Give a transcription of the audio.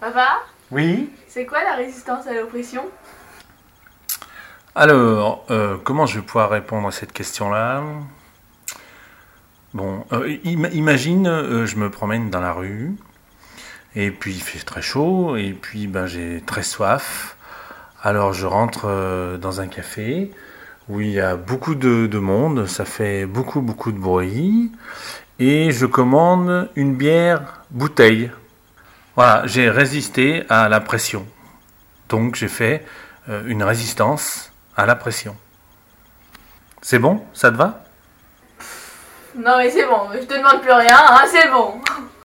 Papa, Oui c'est quoi la résistance à l'oppression? Alors, euh, comment je vais pouvoir répondre à cette question-là? Bon, euh, im- imagine, euh, je me promène dans la rue, et puis il fait très chaud, et puis ben, j'ai très soif. Alors je rentre dans un café où il y a beaucoup de, de monde, ça fait beaucoup beaucoup de bruit, et je commande une bière bouteille. Voilà, j'ai résisté à la pression. Donc j'ai fait euh, une résistance à la pression. C'est bon? Ça te va? Non mais c'est bon, je te demande plus rien, hein, c'est bon.